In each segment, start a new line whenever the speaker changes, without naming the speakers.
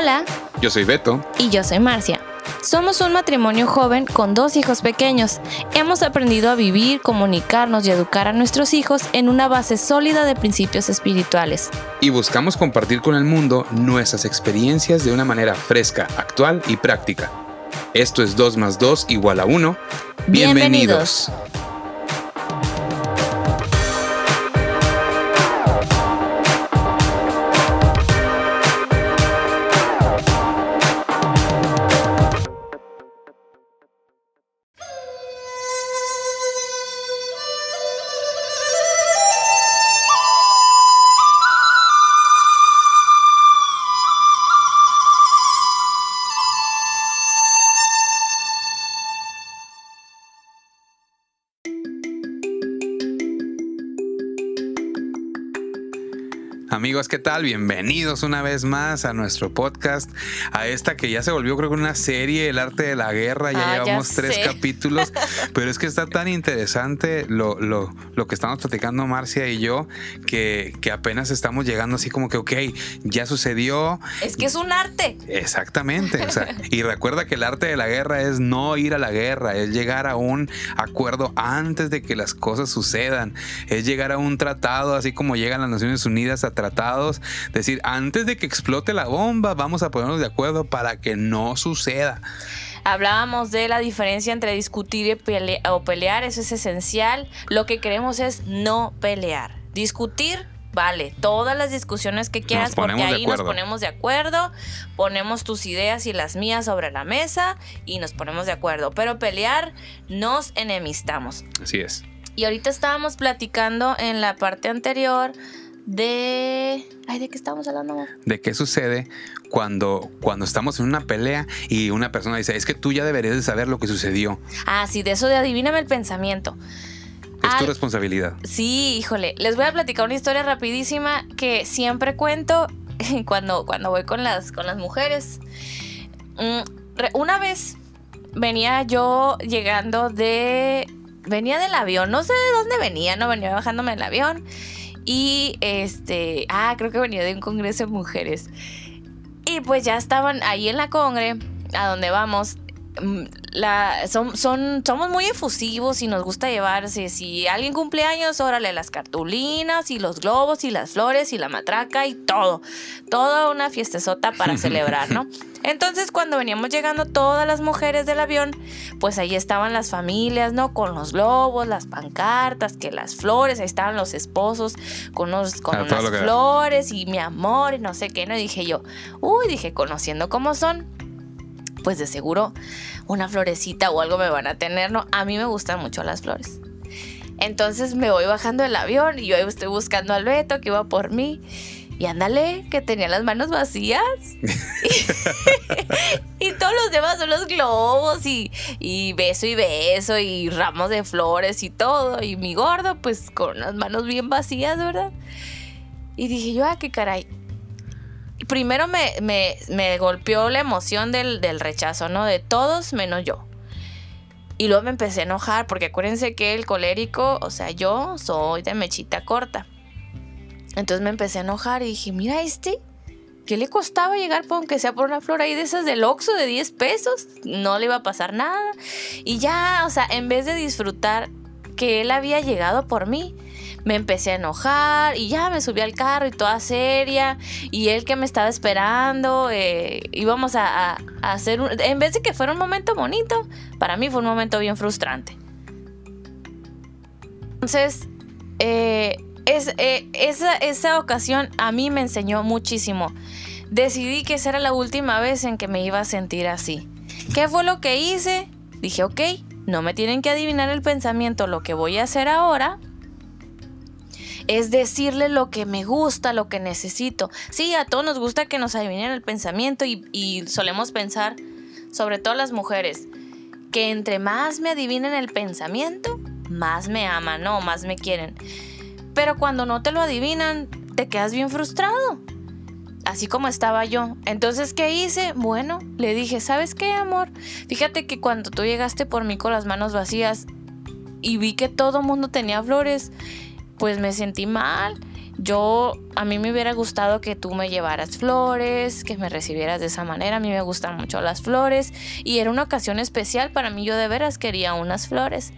Hola,
Yo soy Beto.
y yo soy Marcia. Somos un matrimonio joven con dos hijos pequeños. Hemos aprendido a vivir, comunicarnos y educar a nuestros hijos en una base sólida de principios espirituales.
Y buscamos compartir con el mundo nuestras experiencias de una manera fresca, actual y práctica. Esto es 2 más 2 igual a 1.
Bienvenidos.
Amigos, ¿qué tal? Bienvenidos una vez más a nuestro podcast, a esta que ya se volvió creo que una serie, El arte de la guerra, ya
Ah, ya
llevamos tres capítulos, pero es que está tan interesante lo, lo, lo que estamos platicando Marcia y yo, que, que apenas estamos llegando así como que, ok, ya sucedió,
Es que es un arte.
Exactamente. o sea, y recuerda que el arte de la guerra es no ir a la guerra, es llegar a un acuerdo antes de que las cosas sucedan, es llegar a un tratado, así como llegan las Naciones Unidas a tratados, decir, antes de que explote la bomba, vamos a ponernos de acuerdo para que no suceda.
Hablábamos de la diferencia entre discutir y pele- o pelear, eso es esencial. Lo que queremos es no pelear. Discutir, vale, todas las discusiones que quieras, porque ahí nos ponemos de acuerdo, ponemos tus ideas y las mías sobre la mesa y nos ponemos de acuerdo. Pero pelear, nos enemistamos.
Así es.
Y ahorita estábamos platicando en la parte anterior de... Ay, ¿de qué estábamos hablando? amor?
De qué sucede cuando, cuando estamos en una pelea y una persona dice, es que tú ya deberías de saber lo que sucedió.
Ah, sí, de eso de adivíname el pensamiento.
Es tu
Al-
responsabilidad.
Sí, híjole, les voy a platicar una historia rapidísima que siempre cuento cuando, cuando voy con las, con las mujeres. Mm, Una vez venía yo llegando de... Venía del avión, no sé de dónde venía, no venía bajándome del avión. Y este, ah, creo que venía de un congreso de mujeres. Y pues ya estaban ahí en la congre, a donde vamos. Mm, La, son, son, somos muy efusivos y nos gusta llevarse. Si alguien cumple años, órale, las cartulinas y los globos y las flores y la matraca y todo. Toda una fiestezota para celebrar, ¿no? Entonces, cuando veníamos llegando todas las mujeres del avión, pues ahí estaban las familias, ¿no? Con los globos, las pancartas, que las flores, ahí estaban los esposos con, unos, con
Ah,
unas flores y mi amor y no sé qué, ¿no? Y dije yo, uy, dije, conociendo cómo son, pues de seguro una florecita o algo me van a tener, ¿no? A mí me gustan mucho las flores. Entonces me voy bajando del avión y yo estoy buscando al Beto que iba por mí. Y ándale, que tenía las manos vacías. y todos los demás son los globos y, y beso y beso y ramos de flores y todo. Y mi gordo, pues con las manos bien vacías, ¿verdad? Y dije yo, ah, qué caray. Primero me, me- me golpeó la emoción del, del rechazo, ¿no? De todos menos yo. Y luego me empecé a enojar porque acuérdense que el colérico, o sea, yo soy de mechita corta. Entonces me empecé a enojar y dije, mira este, ¿qué le costaba llegar por aunque sea por una flor ahí de esas del Oxxo de 10 pesos? No le iba a pasar nada. Y ya, o sea, en vez de disfrutar que él había llegado por mí, me empecé a enojar y ya me subí al carro y toda seria. Y él que me estaba esperando, eh, íbamos a, hacer un... En vez de que fuera un momento bonito, para mí fue un momento bien frustrante. Entonces, eh, es, eh, esa, esa ocasión a mí me enseñó muchísimo. Decidí que esa era la última vez en que me iba a sentir así. ¿Qué fue lo que hice? Dije, ok, no me tienen que adivinar el pensamiento. Lo que voy a hacer ahora es decirle lo que me gusta, lo que necesito. Sí, a todos nos gusta que nos adivinen el pensamiento y, solemos pensar, sobre todo las mujeres, que entre más me adivinen el pensamiento, más me aman, ¿no? Más me quieren. Pero cuando no te lo adivinan, te quedas bien frustrado. Así como estaba yo. Entonces, ¿qué hice? Bueno, le dije, ¿sabes qué, amor? Fíjate que cuando tú llegaste por mí con las manos vacías y vi que todo mundo tenía flores, pues me sentí mal. yo, a mí me hubiera gustado que tú me llevaras flores, que me recibieras de esa manera. A mí me gustan mucho las flores y era una ocasión especial para mí. Yo de veras quería unas flores.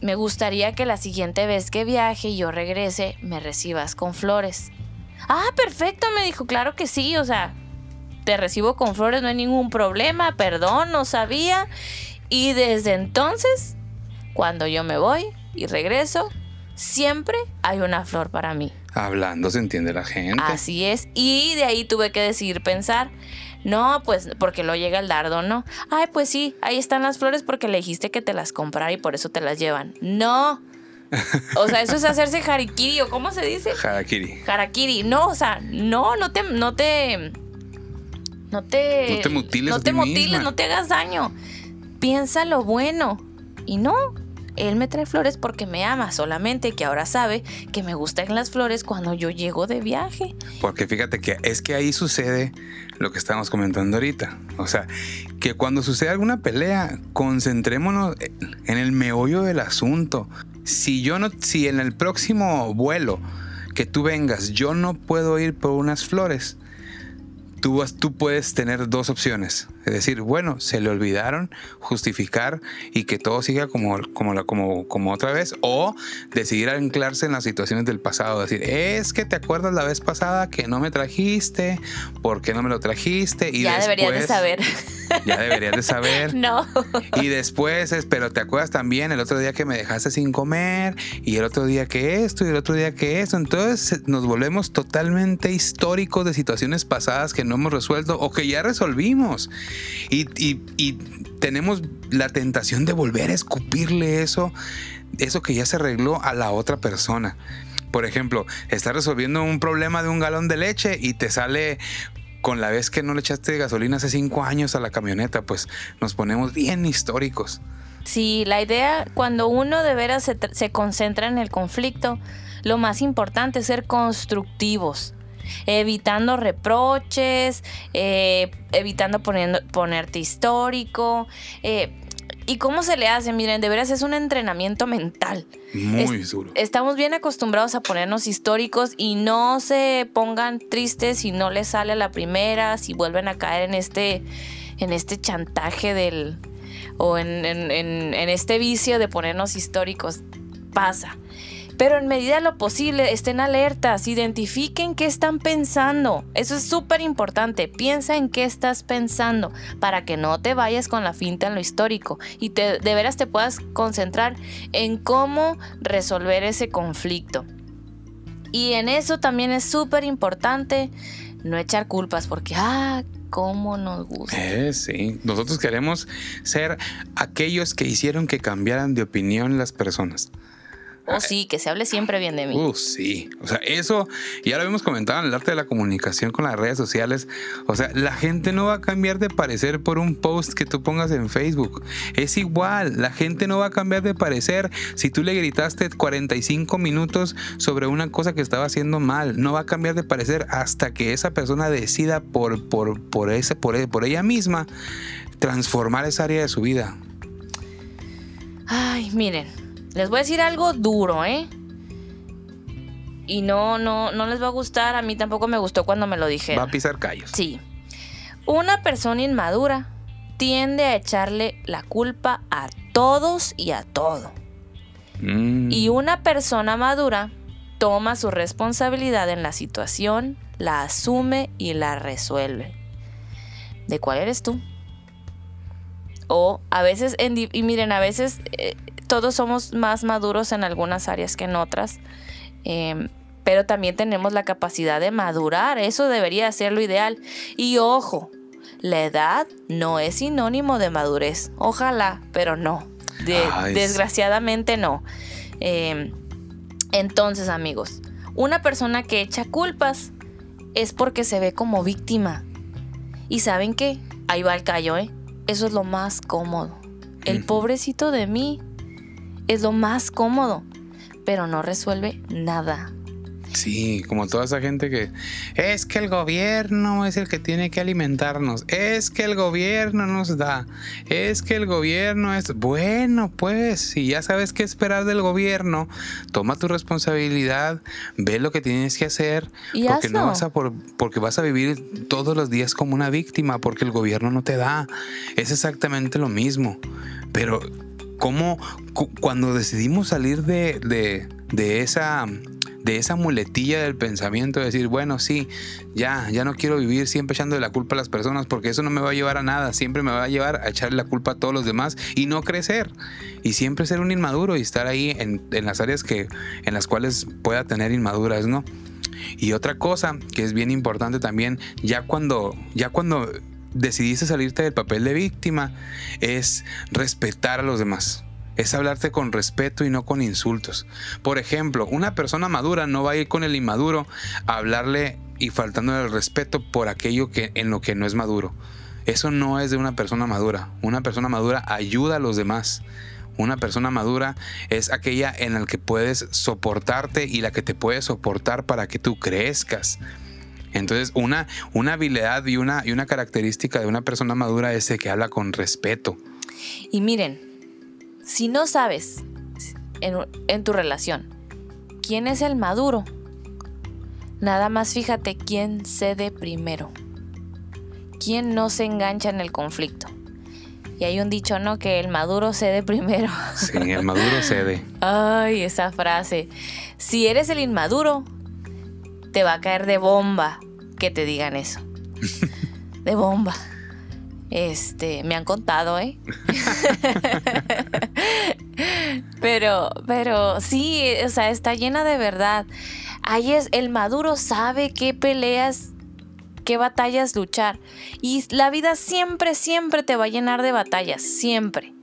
Me gustaría que la siguiente vez que viaje y yo regrese, me recibas con flores. Ah, perfecto, me dijo, claro que sí, o sea, te recibo con flores, no hay ningún problema, perdón, no sabía. Y desde entonces, cuando yo me voy y regreso, siempre hay una flor para mí.
Hablando se entiende la gente.
Así es. Y de ahí tuve que decidir pensar. No, pues porque lo llega el dardo, ¿no? Ay, pues sí, ahí están las flores porque le dijiste que te las comprara y por eso te las llevan. No. O sea, eso es hacerse harikiri o cómo se dice?
Harakiri.
Harakiri. No, o sea, no, no te, no te, no te,
No te mutiles
no te
ti
mutiles,
misma.
no te hagas daño. Piensa lo bueno. Y no, él me trae flores porque me ama, solamente que ahora sabe que me gustan las flores cuando yo llego de viaje.
Porque fíjate que es que ahí sucede lo que estamos comentando ahorita. O sea, que cuando sucede alguna pelea, concentrémonos en el meollo del asunto. Si yo no, si en el próximo vuelo que tú vengas, yo no puedo ir por unas flores, tú, tú puedes tener dos opciones. Es decir, bueno, se le olvidaron, justificar y que todo siga como, como, como, como otra vez. O decidir anclarse en las situaciones del pasado. Decir, es que te acuerdas la vez pasada que no me trajiste, ¿por qué no me lo trajiste? Y
ya deberías de
después-
saber.
Ya deberías de saber.
no.
Y después es, pero te acuerdas también el otro día que me dejaste sin comer y el otro día que esto y el otro día que esto. Entonces nos volvemos totalmente históricos de situaciones pasadas que no hemos resuelto o que ya resolvimos. Y, tenemos la tentación de volver a escupirle eso, eso que ya se arregló a la otra persona. Por ejemplo, estás resolviendo un problema de un galón de leche y te sale con la vez que no le echaste gasolina hace cinco años a la camioneta, pues nos ponemos bien históricos.
Sí, la idea, cuando uno de veras se concentra en el conflicto, lo más importante es ser constructivos, evitando reproches, eh, evitando poniendo, ponerte histórico. eh, ¿Y cómo se le hace? Miren, de veras es un entrenamiento mental.
Muy
Es-
duro.
Estamos bien acostumbrados a ponernos históricos y no se pongan tristes si no les sale a la primera, si vuelven a caer en este, en este chantaje del. o en, en- en- en este vicio de ponernos históricos. Pasa. Pero en medida de lo posible, estén alertas, identifiquen qué están pensando. Eso es súper importante. Piensa en qué estás pensando para que no te vayas con la finta en lo histórico y te, de veras te puedas concentrar en cómo resolver ese conflicto. Y en eso también es súper importante no echar culpas porque, ah, cómo nos gusta.
Eh, sí, nosotros queremos ser aquellos que hicieron que cambiaran de opinión las personas.
Oh, sí, que se hable siempre bien de mí.
Uh, sí. O sea, eso ya lo habíamos comentado en el arte de la comunicación con las redes sociales. O sea, la gente no va a cambiar de parecer por un post que tú pongas en Facebook. Es igual, la gente no va a cambiar de parecer si tú le gritaste 45 minutos sobre una cosa que estaba haciendo mal. No va a cambiar de parecer hasta que esa persona decida por, por, por, ese, por, por ella misma transformar esa área de su vida.
Ay, miren, les voy a decir algo duro, ¿eh? Y no, no, no les va a gustar. A mí tampoco me gustó cuando me lo
Va a
dijeron.
pisar callos.
Sí. Una persona inmadura tiende a echarle la culpa a todos y a todo.
Mm.
Y una persona madura toma su responsabilidad en la situación, la asume y la resuelve. ¿De cuál eres tú? O a veces, en y miren, a veces eh, todos somos más maduros en algunas áreas que en otras, em, pero también tenemos la capacidad de madurar, eso debería ser lo ideal. Y ojo, la edad no es sinónimo de madurez, ojalá, pero no, De-
Ay, sí.
desgraciadamente no. Em, entonces, amigos, una persona que echa culpas es porque se ve como víctima. ¿Y saben qué? Ahí va el callo, ¿eh? Eso es lo más cómodo. El pobrecito de mí es lo más cómodo, pero no resuelve nada.
Sí, como toda esa gente que es que el gobierno es el que tiene que alimentarnos, es que el gobierno nos da, es que el gobierno es bueno, pues si ya sabes qué esperar del gobierno, toma tu responsabilidad, ve lo que tienes que hacer,
Y
porque
hazlo.
no vas a por- porque vas a vivir todos los días como una víctima, porque el gobierno no te da. Es exactamente lo mismo. Pero cómo cu- cuando decidimos salir de, de- de esa de esa muletilla del pensamiento de decir, bueno, sí, ya, ya no quiero vivir siempre echando la culpa a las personas porque eso no me va a llevar a nada, siempre me va a llevar a echarle la culpa a todos los demás y no crecer y siempre ser un inmaduro y estar ahí en, en las áreas que en las cuales pueda tener inmaduras, ¿no? Y otra cosa que es bien importante también, ya cuando, ya cuando decidiste salirte del papel de víctima, es respetar a los demás. Es hablarte con respeto y no con insultos. Por ejemplo, una persona madura no va a ir con el inmaduro a hablarle y faltándole el respeto por aquello que en lo que no es maduro. Eso no es de una persona madura. Una persona madura ayuda a los demás. Una persona madura es aquella en la que puedes soportarte y la que te puede soportar para que tú crezcas. Entonces, una, una habilidad y una, y una característica de una persona madura es el que habla con respeto.
Y miren, si no sabes en, en tu relación quién es el maduro, nada más fíjate quién cede primero, quién no se engancha en el conflicto. Y hay un dicho, ¿no? Que el maduro cede primero.
Sí, el maduro cede.
Ay, esa frase. Si eres el inmaduro, te va a caer de bomba que te digan eso. De bomba. Este, me han contado, ¿eh? pero, pero sí, o sea, está llena de verdad. Ahí es, el maduro sabe qué peleas, qué batallas luchar. Y la vida siempre, siempre te va a llenar de batallas, siempre.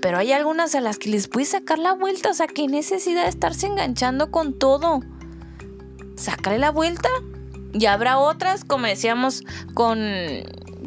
Pero hay algunas a las que les puedes sacar la vuelta, o sea, qué necesidad de estarse enganchando con todo. Sácale la vuelta. Y habrá otras, como decíamos, con,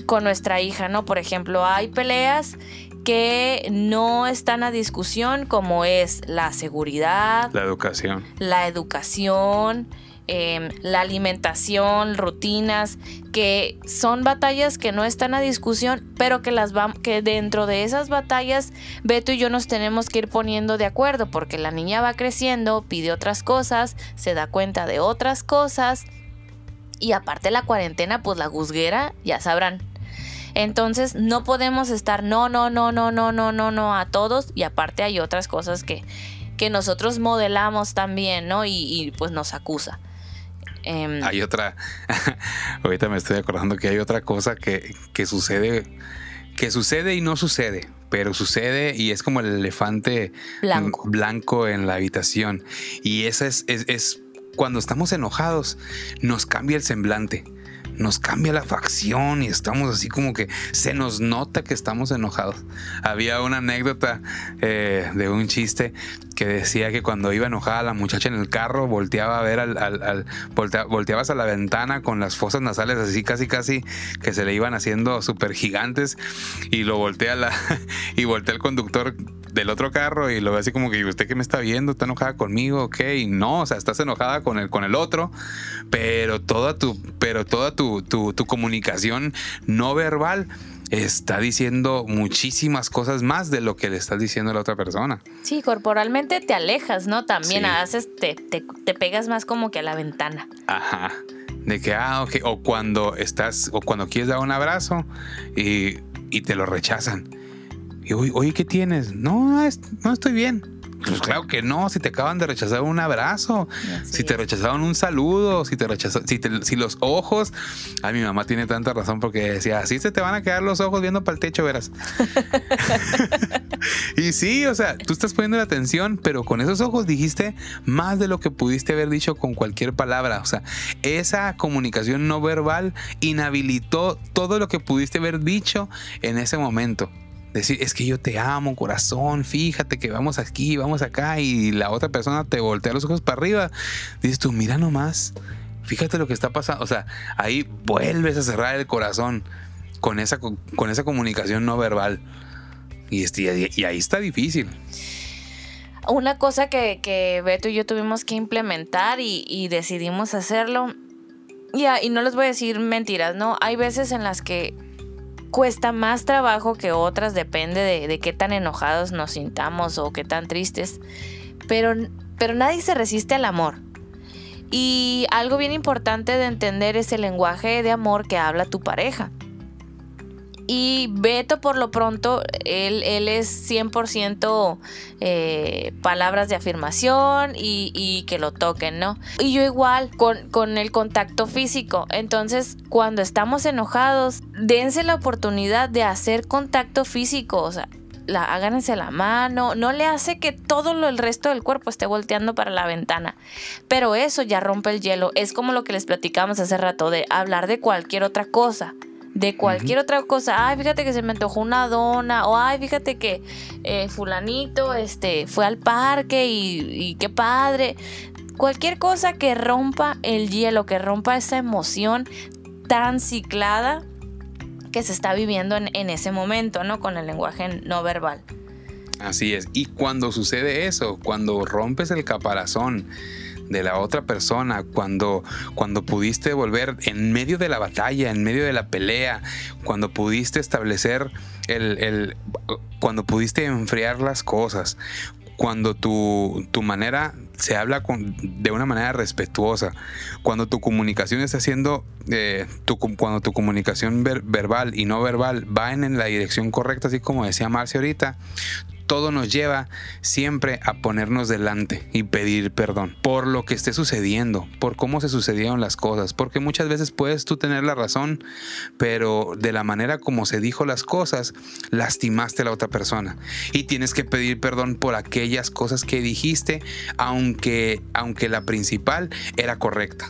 con nuestra hija, ¿no? Por ejemplo, hay peleas que no están a discusión, como es la seguridad,
La educación.
la educación, eh, la alimentación, rutinas, que son batallas que no están a discusión, pero que las vam- que dentro de esas batallas Beto y yo nos tenemos que ir poniendo de acuerdo, porque la niña va creciendo, pide otras cosas, se da cuenta de otras cosas, y aparte la cuarentena, pues la guzguera, ya sabrán. Entonces no podemos estar no, no, no, no, no, no, no, no a todos, y aparte hay otras cosas que, que nosotros modelamos también, ¿no? Y, y, pues nos acusa. Em,
Hay otra, ahorita me estoy acordando que hay otra cosa que, que sucede, que sucede y no sucede, pero sucede y es como el elefante
Blanco.
blanco en la habitación. Y esa es, es, es cuando estamos enojados, nos cambia el semblante. Nos cambia la facción y estamos así como que se nos nota que estamos enojados. Había una anécdota eh, de un chiste que decía que cuando iba enojada la muchacha en el carro volteaba a ver al, al- al- voltea- volteabas a la ventana con las fosas nasales así casi casi que se le iban haciendo súper gigantes y lo voltea la y voltea el conductor del otro carro y lo ve así como que usted que me está viendo está enojada conmigo ok no o sea estás enojada con el con el otro pero toda tu pero toda tu, tu, tu comunicación no verbal está diciendo muchísimas cosas más de lo que le estás diciendo a la otra persona
sí, corporalmente te alejas, ¿no? También
Sí.
haces, te, te, te pegas más como que a la ventana.
Ajá. De que, ah, ok. O cuando estás, o cuando quieres dar un abrazo y, y te lo rechazan. Y, oye, ¿qué tienes? No, no estoy bien. Pues claro que no, si te acaban de rechazar un abrazo,
Así
si te rechazaron un saludo, si te rechazaron, si, te- si los ojos, ay, mi mamá tiene tanta razón porque decía, así se te van a quedar los ojos viendo para el techo, verás. y sí, o sea, tú estás poniendo la atención, pero con esos ojos dijiste más de lo que pudiste haber dicho con cualquier palabra. O sea, esa comunicación no verbal inhabilitó todo lo que pudiste haber dicho en ese momento. Decir, es que yo te amo, corazón, fíjate que vamos aquí, vamos acá, y la otra persona te voltea los ojos para arriba. Dices tú, mira nomás, fíjate lo que está pasando. O sea, ahí vuelves a cerrar el corazón con esa, co- con esa comunicación no verbal. Y, este- y ahí está difícil.
Una cosa que, que Beto y yo tuvimos que implementar y, y decidimos hacerlo, ya, y no les voy a decir mentiras, ¿no? Hay veces en las que cuesta más trabajo que otras, depende de, de qué tan enojados nos sintamos o qué tan tristes, pero, pero nadie se resiste al amor. Y algo bien importante de entender es el lenguaje de amor que habla tu pareja. Y Beto, por lo pronto, él, él es 100% eh, palabras de afirmación y, que lo toquen, ¿no? Y yo igual, con, con, el contacto físico. Entonces, cuando estamos enojados, dense la oportunidad de hacer contacto físico. O sea, la, la mano, no le hace que todo lo, el resto del cuerpo esté volteando para la ventana. Pero eso ya rompe el hielo. Es como lo que les platicamos hace rato de hablar de cualquier otra cosa de cualquier uh -huh. otra cosa. Ay, fíjate que se me antojó una dona. O ay, fíjate que eh, fulanito este, fue al parque y, y, qué padre. Cualquier cosa que rompa el hielo, que rompa esa emoción tan ciclada que se está viviendo en, en ese momento, ¿no? Con el lenguaje no verbal.
Así es. Y cuando sucede eso, cuando rompes el caparazón, de la otra persona, cuando, cuando pudiste volver en medio de la batalla, en medio de la pelea, cuando pudiste establecer el, el cuando pudiste enfriar las cosas, cuando tu, tu manera se habla con, de una manera respetuosa, cuando tu comunicación está haciendo, eh, tu, cuando tu comunicación ver, verbal y no verbal va en, en la dirección correcta, así como decía Marcia ahorita, todo nos lleva siempre a ponernos delante y pedir perdón por lo que esté sucediendo, por cómo se sucedieron las cosas, porque muchas veces puedes tú tener la razón, pero de la manera como se dijo las cosas, lastimaste a la otra persona y tienes que pedir perdón por aquellas cosas que dijiste, aunque, aunque la principal era correcta.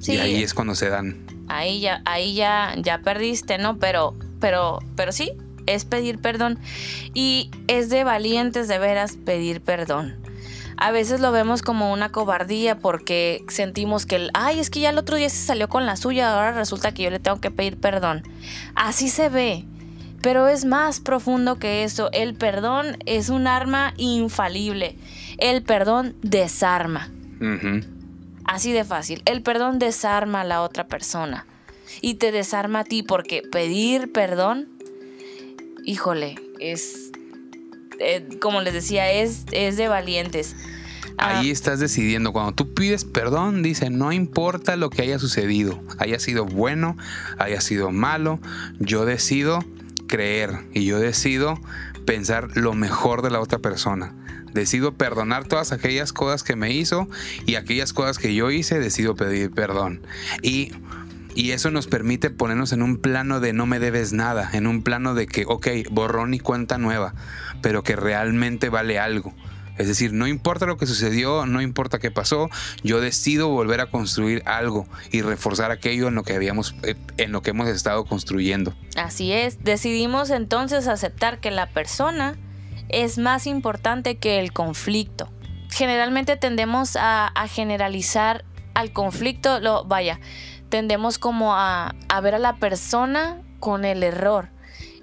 Sí. Y ahí es cuando se dan.
Ahí ya, ahí ya, ya perdiste, ¿no? Pero, pero, pero sí, es pedir perdón. Y es de valientes de veras pedir perdón. A veces lo vemos como una cobardía porque sentimos que, el, ay, es que ya el otro día se salió con la suya, ahora resulta que yo le tengo que pedir perdón. Así se ve. Pero es más profundo que eso. El perdón es un arma infalible. El perdón desarma. Uh -huh. Así de fácil. El perdón desarma a la otra persona. Y te desarma a ti porque pedir perdón híjole, es, eh, como les decía, es, es de valientes.
Ahí ah. estás decidiendo. Cuando tú pides perdón, dice, no importa lo que haya sucedido, haya sido bueno, haya sido malo, yo decido creer y yo decido pensar lo mejor de la otra persona. Decido perdonar todas aquellas cosas que me hizo y aquellas cosas que yo hice, decido pedir perdón. Y y eso nos permite ponernos en un plano de no me debes nada, en un plano de que, ok, borrón y cuenta nueva, pero que realmente vale algo. Es decir, no importa lo que sucedió, no importa qué pasó, yo decido volver a construir algo y reforzar aquello en lo que habíamos, eh, en lo que hemos estado construyendo.
Así es, decidimos entonces aceptar que la persona es más importante que el conflicto. Generalmente tendemos a, a generalizar al conflicto, lo, vaya, tendemos como a, a, ver a la persona con el error.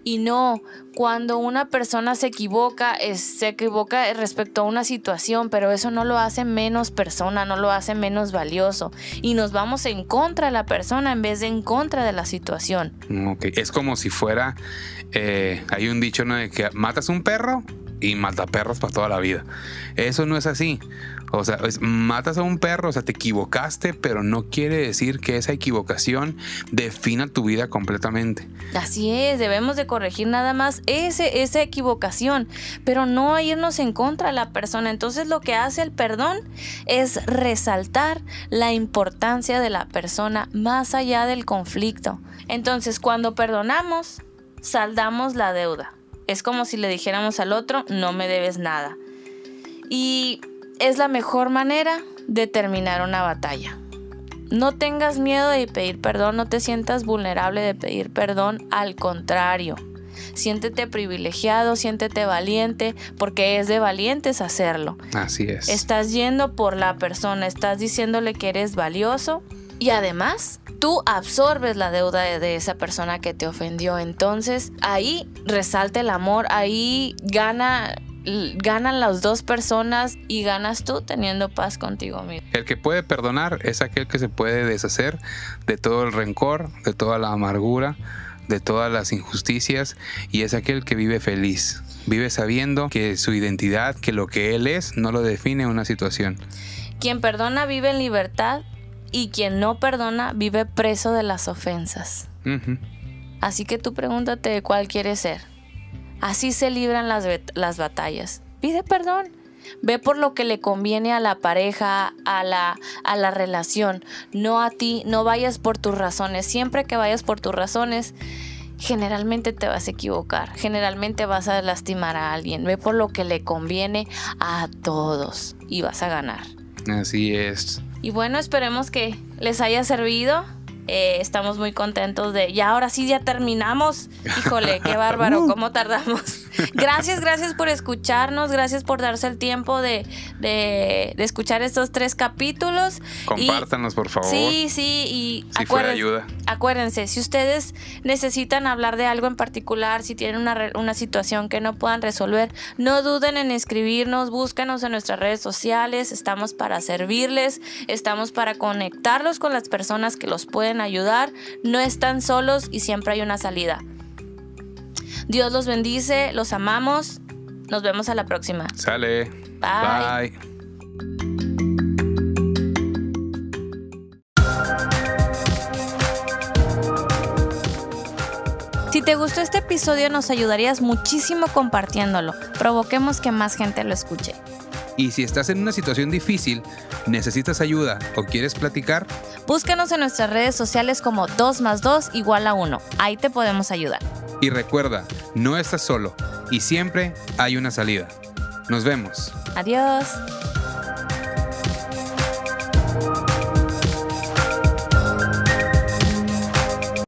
Y no, cuando una persona se equivoca, se equivoca respecto a una situación, pero eso no lo hace menos persona, no lo hace menos valioso. Y nos vamos en contra de la persona en vez de en contra de la situación.
Es como si fuera, eh, hay un dicho ¿no? de que matas un perro y mata perros para toda la vida. Eso no es así. O sea, matas a un perro, o sea, te equivocaste, pero no quiere decir que esa equivocación defina tu vida completamente.
Así es, debemos de corregir nada más ese, esa equivocación, pero no irnos en contra de la persona. Entonces lo que hace el perdón es resaltar la importancia de la persona más allá del conflicto. Entonces cuando perdonamos, saldamos la deuda. Es como si le dijéramos al otro, no me debes nada. Y es la mejor manera de terminar una batalla. No tengas miedo de pedir perdón, no te sientas vulnerable de pedir perdón, al contrario. Siéntete privilegiado, siéntete valiente, porque es de valientes hacerlo.
Así es.
Estás yendo por la persona, estás diciéndole que eres valioso y además tú absorbes la deuda de, de, esa persona que te ofendió. Entonces ahí resalta el amor, ahí gana ganan las dos personas y ganas tú teniendo paz contigo mismo.
El que puede perdonar es aquel que se puede deshacer de todo el rencor, de toda la amargura, de todas las injusticias y es aquel que vive feliz. Vive sabiendo que su identidad, que lo que él es, no lo define una situación.
Quien perdona vive en libertad y quien no perdona vive preso de las ofensas. Así que tú pregúntate cuál quieres ser. Así se libran las, las batallas. Pide perdón. Ve por lo que le conviene a la pareja, a la, a la relación, no a ti. No vayas por tus razones. Siempre que vayas por tus razones, generalmente te vas a equivocar. Generalmente vas a lastimar a alguien. Ve por lo que le conviene a todos y vas a ganar.
Así es.
Y bueno, esperemos que les haya servido. Eh, estamos muy contentos de... Ya ahora sí, ya terminamos. Híjole, qué bárbaro, cómo tardamos. Gracias, gracias por escucharnos, gracias por darse el tiempo de, de- de escuchar estos tres capítulos. Y-
Compártanos, por favor.
Sí, sí, y
Si
acuérdense-
ayuda.
acuérdense, si ustedes necesitan hablar de algo en particular, si tienen una, una situación que no puedan resolver, no duden en escribirnos, búscanos en nuestras redes sociales, estamos para servirles, estamos para conectarlos con las personas que los pueden ayudar, no están solos y siempre hay una salida. Dios los bendice, los amamos, nos vemos a la próxima.
Sale.
Bye.
Bye.
Si te gustó este episodio nos ayudarías muchísimo compartiéndolo, provoquemos que más gente lo escuche.
Y si estás en una situación difícil, necesitas ayuda o quieres platicar,
Búscanos en nuestras redes sociales como 2 más 2 igual a 1. Ahí te podemos ayudar.
y recuerda, no estás solo y siempre hay una salida. Nos vemos.
Adiós.